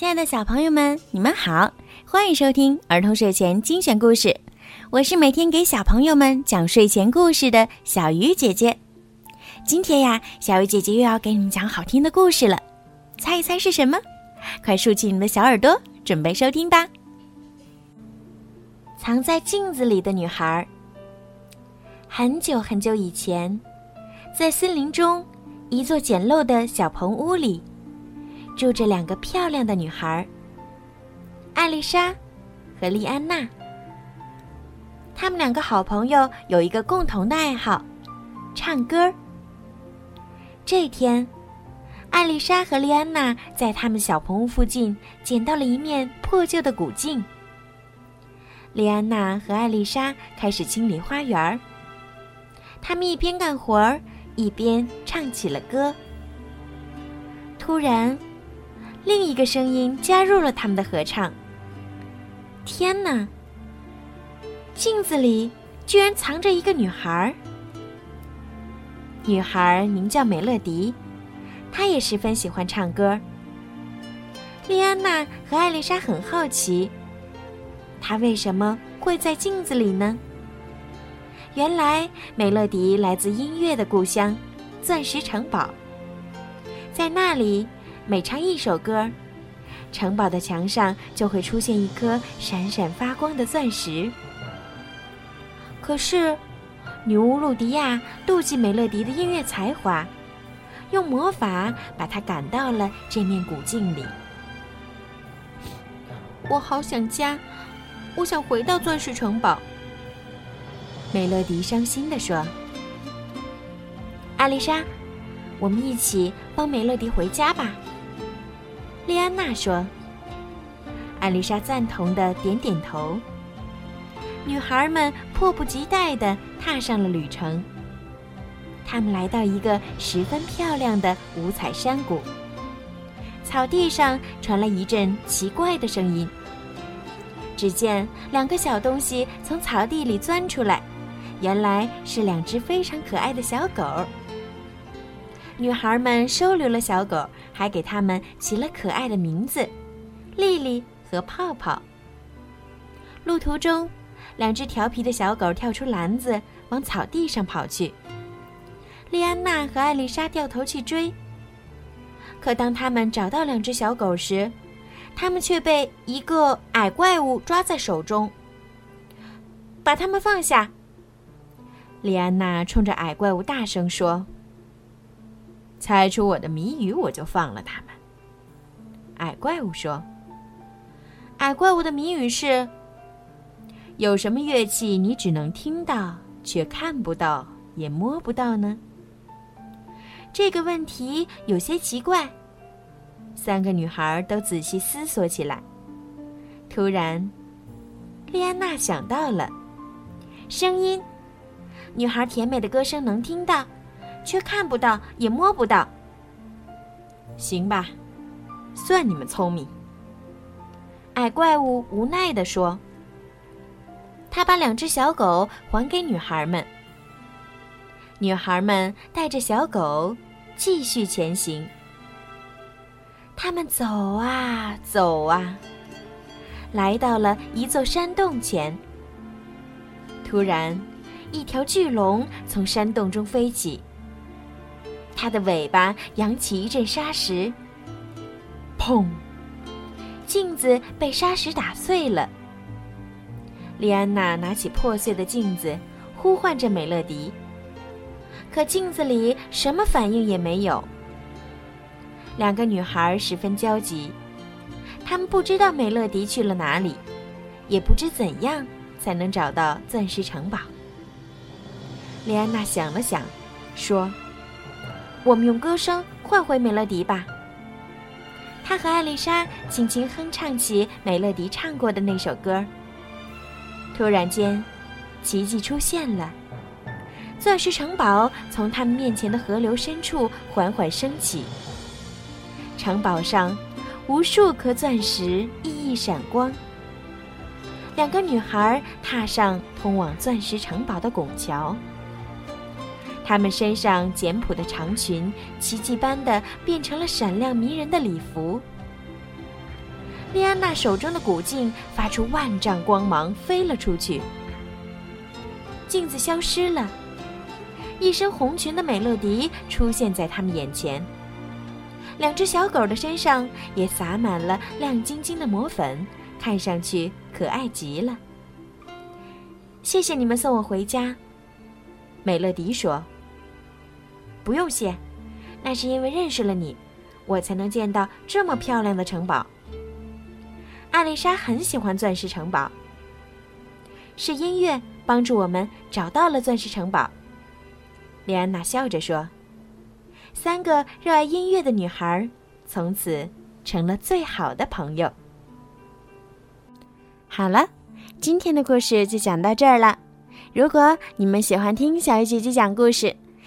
亲爱的小朋友们，你们好，欢迎收听儿童睡前精选故事。我是每天给小朋友们讲睡前故事的小鱼姐姐。今天呀，小鱼姐姐又要给你们讲好听的故事了，猜一猜是什么？快竖起你们的小耳朵，准备收听吧。藏在镜子里的女孩。很久很久以前，在森林中，一座简陋的小棚屋里。住着两个漂亮的女孩，艾丽莎和莉安娜。她们两个好朋友有一个共同的爱好，唱歌。这天，艾丽莎和莉安娜在他们小棚屋附近捡到了一面破旧的古镜。莉安娜和艾丽莎开始清理花园儿。他们一边干活儿，一边唱起了歌。突然。另一个声音加入了他们的合唱。天哪！镜子里居然藏着一个女孩。女孩名叫美乐迪，她也十分喜欢唱歌。莉安娜和艾丽莎很好奇，她为什么会在镜子里呢？原来美乐迪来自音乐的故乡——钻石城堡，在那里。每唱一首歌，城堡的墙上就会出现一颗闪闪发光的钻石。可是，女巫露迪亚妒忌美乐迪的音乐才华，用魔法把她赶到了这面古镜里。我好想家，我想回到钻石城堡。美乐迪伤心地说：“艾丽莎，我们一起帮美乐迪回家吧。”莉安娜说：“艾丽莎赞同的点点头。”女孩们迫不及待地踏上了旅程。他们来到一个十分漂亮的五彩山谷。草地上传来一阵奇怪的声音。只见两个小东西从草地里钻出来，原来是两只非常可爱的小狗。女孩们收留了小狗。还给它们起了可爱的名字，丽丽和泡泡。路途中，两只调皮的小狗跳出篮子，往草地上跑去。莉安娜和艾丽莎掉头去追。可当他们找到两只小狗时，他们却被一个矮怪物抓在手中。把它们放下！莉安娜冲着矮怪物大声说。猜出我的谜语，我就放了他们。矮怪物说：“矮怪物的谜语是：有什么乐器你只能听到，却看不到，也摸不到呢？”这个问题有些奇怪。三个女孩都仔细思索起来。突然，莉安娜想到了声音，女孩甜美的歌声能听到。却看不到，也摸不到。行吧，算你们聪明。矮怪物无奈地说：“他把两只小狗还给女孩们。”女孩们带着小狗继续前行。他们走啊走啊，来到了一座山洞前。突然，一条巨龙从山洞中飞起。它的尾巴扬起一阵沙石，砰！镜子被沙石打碎了。莉安娜拿起破碎的镜子，呼唤着美乐迪，可镜子里什么反应也没有。两个女孩十分焦急，她们不知道美乐迪去了哪里，也不知怎样才能找到钻石城堡。莉安娜想了想，说。我们用歌声换回美乐迪吧。他和艾丽莎轻轻哼唱起美乐迪唱过的那首歌。突然间，奇迹出现了，钻石城堡从他们面前的河流深处缓缓升起。城堡上，无数颗钻石熠熠闪光。两个女孩踏上通往钻石城堡的拱桥。她们身上简朴的长裙，奇迹般的变成了闪亮迷人的礼服。莉安娜手中的古镜发出万丈光芒，飞了出去。镜子消失了，一身红裙的美乐迪出现在他们眼前。两只小狗的身上也洒满了亮晶晶的魔粉，看上去可爱极了。谢谢你们送我回家，美乐迪说。不用谢，那是因为认识了你，我才能见到这么漂亮的城堡。艾丽莎很喜欢钻石城堡，是音乐帮助我们找到了钻石城堡。莉安娜笑着说：“三个热爱音乐的女孩，从此成了最好的朋友。”好了，今天的故事就讲到这儿了。如果你们喜欢听小鱼姐姐讲故事，